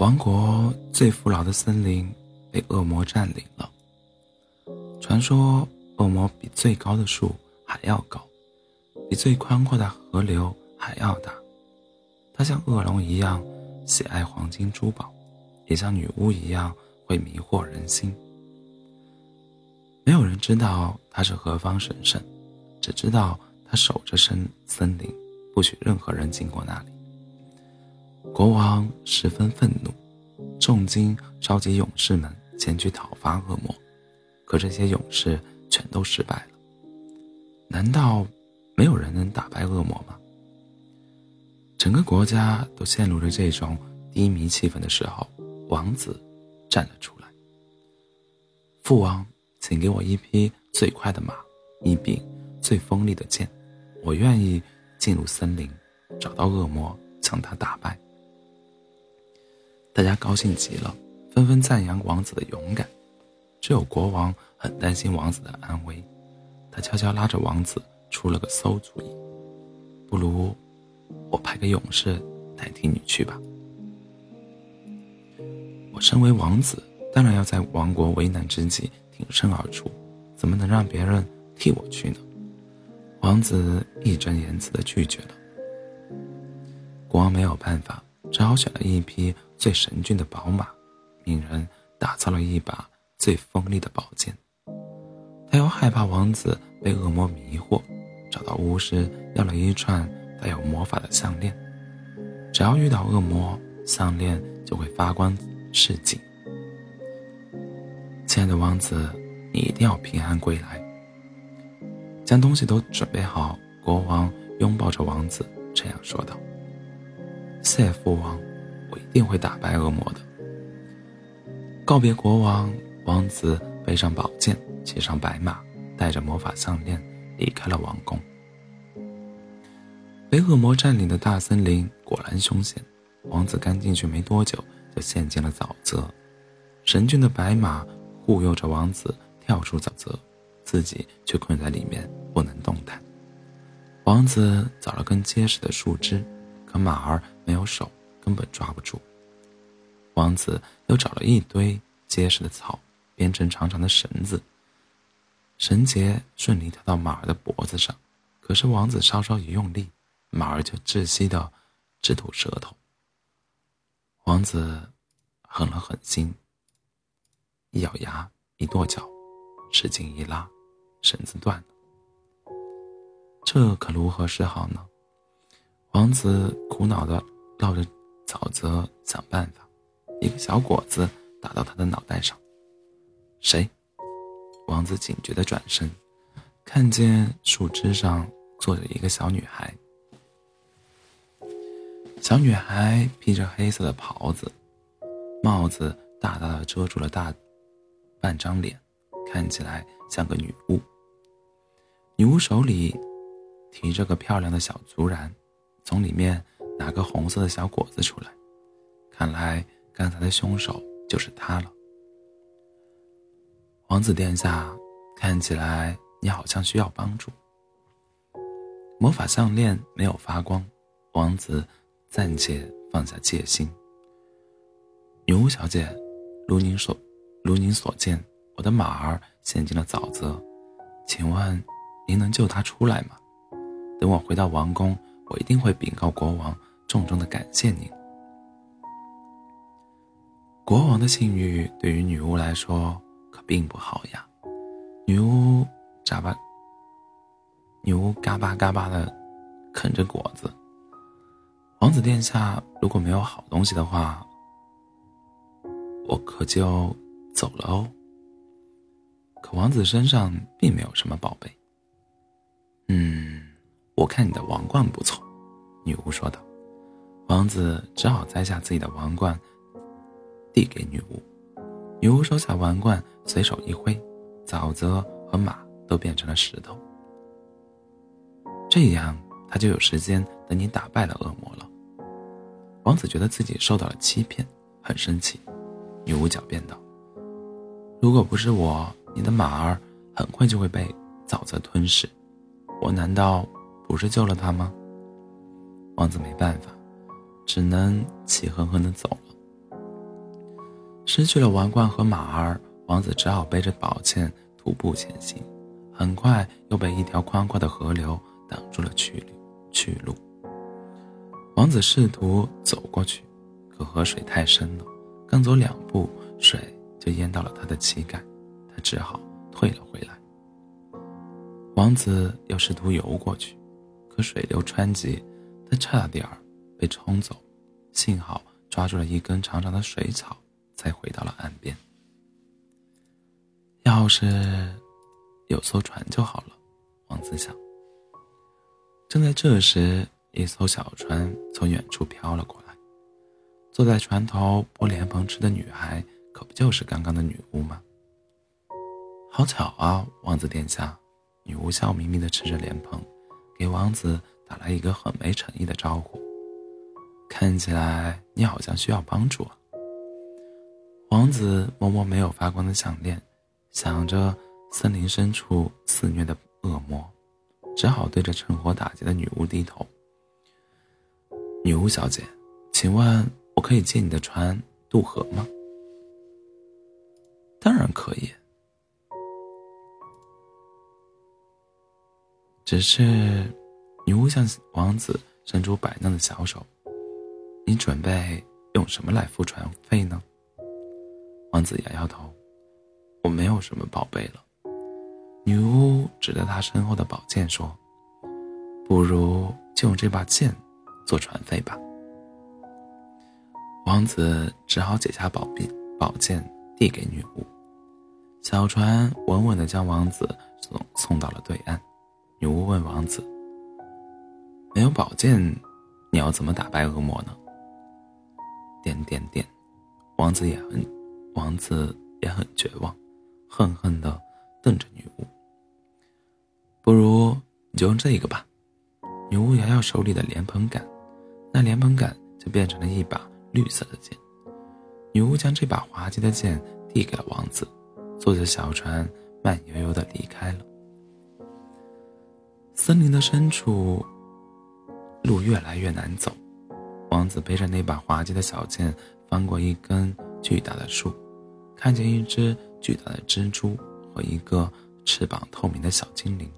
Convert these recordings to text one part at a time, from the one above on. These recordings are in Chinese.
王国最富饶的森林被恶魔占领了。传说恶魔比最高的树还要高，比最宽阔的河流还要大。他像恶龙一样喜爱黄金珠宝，也像女巫一样会迷惑人心。没有人知道他是何方神圣，只知道他守着森森林，不许任何人经过那里。国王十分愤怒，重金召集勇士们前去讨伐恶魔，可这些勇士全都失败了。难道没有人能打败恶魔吗？整个国家都陷入了这种低迷气氛的时候，王子站了出来。父王，请给我一匹最快的马，一柄最锋利的剑，我愿意进入森林，找到恶魔，将他打败。大家高兴极了，纷纷赞扬王子的勇敢。只有国王很担心王子的安危，他悄悄拉着王子出了个馊主意：“不如我派个勇士代替你去吧。我身为王子，当然要在王国危难之际挺身而出，怎么能让别人替我去呢？”王子义正言辞地拒绝了。国王没有办法，只好选了一匹。最神骏的宝马，命人打造了一把最锋利的宝剑。他又害怕王子被恶魔迷惑，找到巫师要了一串带有魔法的项链。只要遇到恶魔，项链就会发光示警。亲爱的王子，你一定要平安归来。将东西都准备好，国王拥抱着王子，这样说道：“谢父王。”我一定会打败恶魔的。告别国王，王子背上宝剑，骑上白马，带着魔法项链离开了王宫。被恶魔占领的大森林果然凶险，王子刚进去没多久就陷进了沼泽。神骏的白马护佑着王子跳出沼泽，自己却困在里面不能动弹。王子找了根结实的树枝，可马儿没有手。根本抓不住。王子又找了一堆结实的草，编成长长的绳子，绳结顺利跳到马儿的脖子上。可是王子稍稍一用力，马儿就窒息的直吐舌头。王子狠了狠心，一咬牙，一跺脚，使劲一拉，绳子断了。这可如何是好呢？王子苦恼的绕着。沼泽想办法，一个小果子打到他的脑袋上。谁？王子警觉的转身，看见树枝上坐着一个小女孩。小女孩披着黑色的袍子，帽子大大的遮住了大半张脸，看起来像个女巫。女巫手里提着个漂亮的小竹篮，从里面。拿个红色的小果子出来，看来刚才的凶手就是他了。王子殿下，看起来你好像需要帮助。魔法项链没有发光，王子暂且放下戒心。女巫小姐，如您所如您所见，我的马儿陷进了沼泽，请问您能救它出来吗？等我回到王宫，我一定会禀告国王。重重的感谢您。国王的信誉对于女巫来说可并不好呀。女巫眨巴，女巫嘎巴嘎巴的啃着果子。王子殿下，如果没有好东西的话，我可就走了哦。可王子身上并没有什么宝贝。嗯，我看你的王冠不错，女巫说道。王子只好摘下自己的王冠，递给女巫。女巫收下王冠，随手一挥，沼泽和马都变成了石头。这样，他就有时间等你打败了恶魔了。王子觉得自己受到了欺骗，很生气。女巫狡辩道：“如果不是我，你的马儿很快就会被沼泽吞噬。我难道不是救了他吗？”王子没办法。只能气哼哼的走了。失去了王冠和马儿，王子只好背着宝剑徒步前行。很快又被一条宽阔的河流挡住了去路。去路。王子试图走过去，可河水太深了，刚走两步，水就淹到了他的膝盖，他只好退了回来。王子又试图游过去，可水流湍急，他差点儿被冲走，幸好抓住了一根长长的水草，才回到了岸边。要是……有艘船就好了，王子想。正在这时，一艘小船从远处飘了过来。坐在船头剥莲蓬吃的女孩，可不就是刚刚的女巫吗？好巧啊，王子殿下！女巫笑眯眯地吃着莲蓬，给王子打了一个很没诚意的招呼。看起来你好像需要帮助啊。王子摸摸没有发光的项链，想着。森林深处肆虐的恶魔，只好对着趁火打劫的女巫低头。女巫小姐，请问我可以借你的船渡河吗？当然可以。只是，女巫向王子伸出摆弄的小手。你准备用什么来付船费呢？王子摇摇头，我没有什么宝贝了。女巫指着他身后的宝剑说：“不如就用这把剑做船费吧。”王子只好解下宝币宝剑递给女巫。小船稳稳地将王子送送到了对岸。女巫问王子：“没有宝剑，你要怎么打败恶魔呢？”点点点，王子也很，王子也很绝望，恨恨的。瞪着女巫，不如你就用这个吧。女巫摇摇手里的莲蓬杆，那莲蓬杆就变成了一把绿色的剑。女巫将这把滑稽的剑递给了王子，坐着小船慢悠悠的离开了。森林的深处，路越来越难走。王子背着那把滑稽的小剑，翻过一根巨大的树，看见一只巨大的蜘蛛。和一个翅膀透明的小精灵。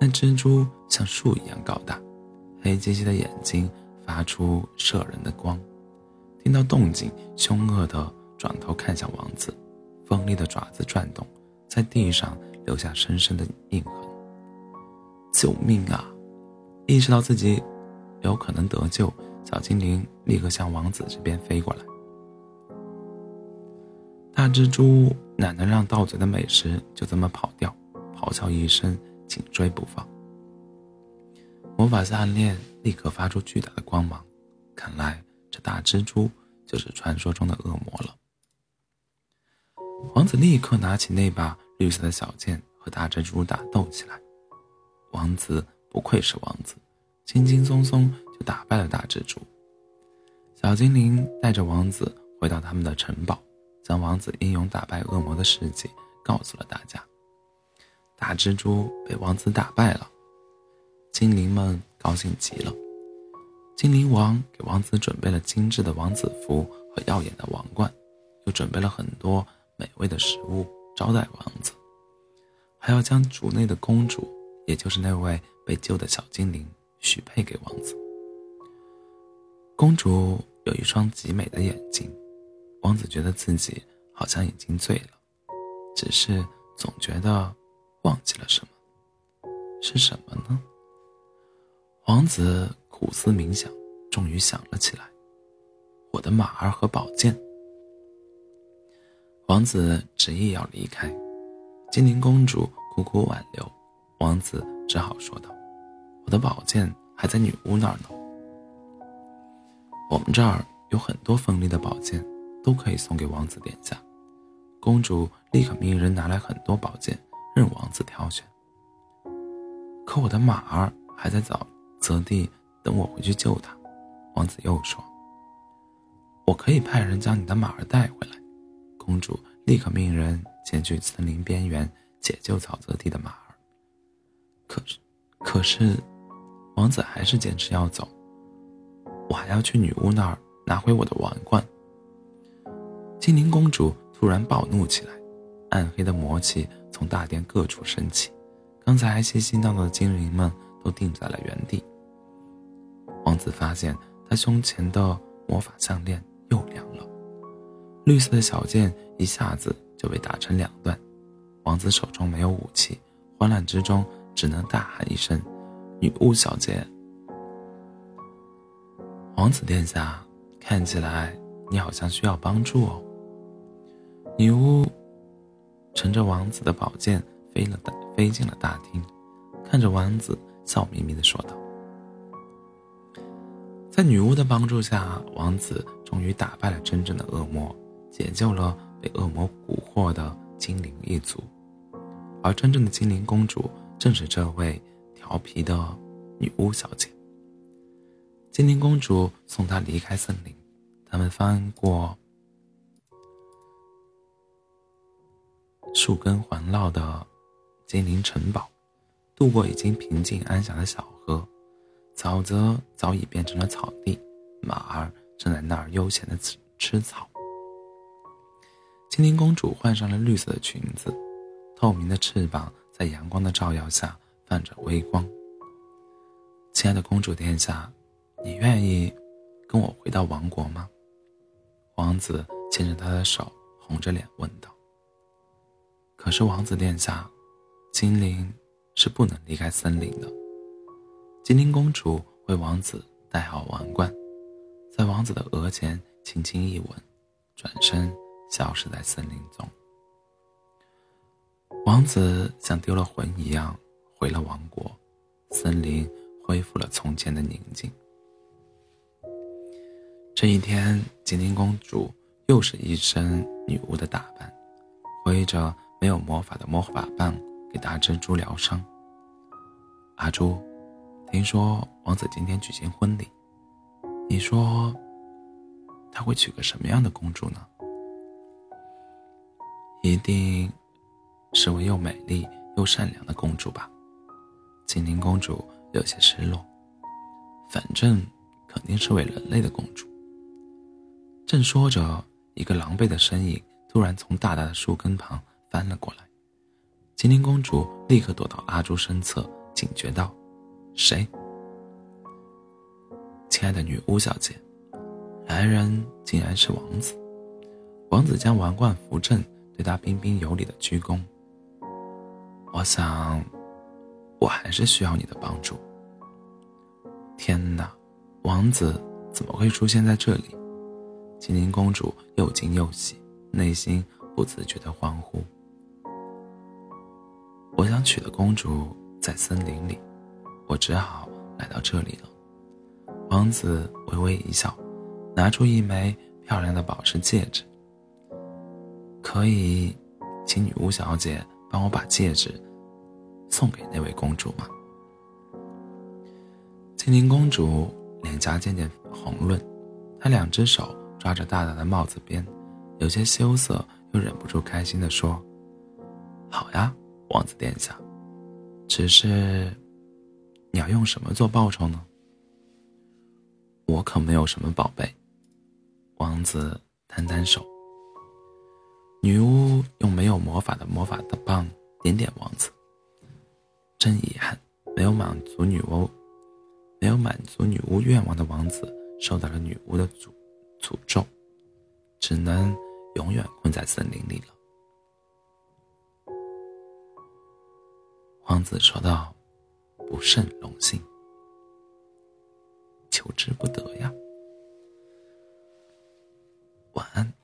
那蜘蛛像树一样高大，黑漆漆的眼睛发出摄人的光。听到动静，凶恶的转头看向王子，锋利的爪子转动，在地上留下深深的印痕。救命啊！意识到自己有可能得救，小精灵立刻向王子这边飞过来。大蜘蛛哪能让到嘴的美食就这么跑掉？咆哮一声，紧追不放。魔法项链立刻发出巨大的光芒，看来这大蜘蛛就是传说中的恶魔了。王子立刻拿起那把绿色的小剑和大蜘蛛打斗起来。王子不愧是王子，轻轻松松打败了大蜘蛛。小精灵带着王子回到他们的城堡。将王子英勇打败恶魔的事迹告诉了大家。大蜘蛛被王子打败了，精灵们高兴极了。精灵王给王子准备了精致的王子服和耀眼的王冠，又准备了很多美味的食物招待王子，还要将主内的公主，也就是那位被救的小精灵许配给王子。公主有一双极美的眼睛。王子觉得自己好像已经醉了，只是总觉得忘记了什么，是什么呢？王子苦思冥想，终于想了起来：我的马儿和宝剑。王子执意要离开，精灵公主苦苦挽留，王子只好说道：“我的宝剑还在女巫那儿呢。我们这儿有很多锋利的宝剑。”都可以送给王子殿下。公主立刻命人拿来很多宝剑，任王子挑选。可我的马儿还在沼泽地等我回去救他。王子又说：“我可以派人将你的马儿带回来。”公主立刻命人前去森林边缘解救沼泽地的马儿。可是，可是，王子还是坚持要走。我还要去女巫那儿拿回我的王冠。精灵公主突然暴怒起来，暗黑的魔气从大殿各处升起，刚才还嘻嘻闹闹的精灵们都定在了原地。王子发现他胸前的魔法项链又亮了，绿色的小剑一下子就被打成两段。王子手中没有武器，慌乱之中只能大喊一声：“女巫小姐！”王子殿下，看起来你好像需要帮助哦。女巫乘着王子的宝剑飞了大飞进了大厅，看着王子笑眯眯的说道：“在女巫的帮助下，王子终于打败了真正的恶魔，解救了被恶魔蛊惑的精灵一族。而真正的精灵公主正是这位调皮的女巫小姐。”精灵公主送他离开森林，他们翻过树根环绕的精灵城堡，渡过已经平静安详的小河，沼泽早已变成了草地，马儿正在那儿悠闲的吃吃草。精灵公主换上了绿色的裙子，透明的翅膀在阳光的照耀下泛着微光。亲爱的公主殿下。你愿意跟我回到王国吗？王子牵着她的手，红着脸问道。可是王子殿下，精灵是不能离开森林的。精灵公主为王子戴好王冠，在王子的额前轻轻一吻，转身消失在森林中。王子像丢了魂一样回了王国，森林恢复了从前的宁静。这一天，精灵公主又是一身女巫的打扮，挥着没有魔法的魔法棒给大蜘蛛疗伤。阿朱，听说王子今天举行婚礼，你说他会娶个什么样的公主呢？一定是位又美丽又善良的公主吧？精灵公主有些失落，反正肯定是位人类的公主。正说着，一个狼狈的身影突然从大大的树根旁翻了过来。精灵公主立刻躲到阿朱身侧，警觉道：“谁？亲爱的女巫小姐，来人竟然是王子。”王子将王冠扶正，对她彬彬有礼的鞠躬。我想，我还是需要你的帮助。天哪，王子怎么会出现在这里？精灵公主又惊又喜，内心不自觉的欢呼。我想娶的公主在森林里，我只好来到这里了。王子微微一笑，拿出一枚漂亮的宝石戒指。可以，请女巫小姐帮我把戒指送给那位公主吗？精灵公主脸颊渐渐红润，她两只手。抓着大大的帽子边，有些羞涩又忍不住开心地说：“好呀，王子殿下。只是，你要用什么做报酬呢？我可没有什么宝贝。”王子摊摊手。女巫用没有魔法的魔法的棒点点王子。真遗憾，没有满足女巫，没有满足女巫愿望的王子受到了女巫的诅。诅咒，只能永远困在森林里了。王子说道：“不胜荣幸，求之不得呀。”晚安。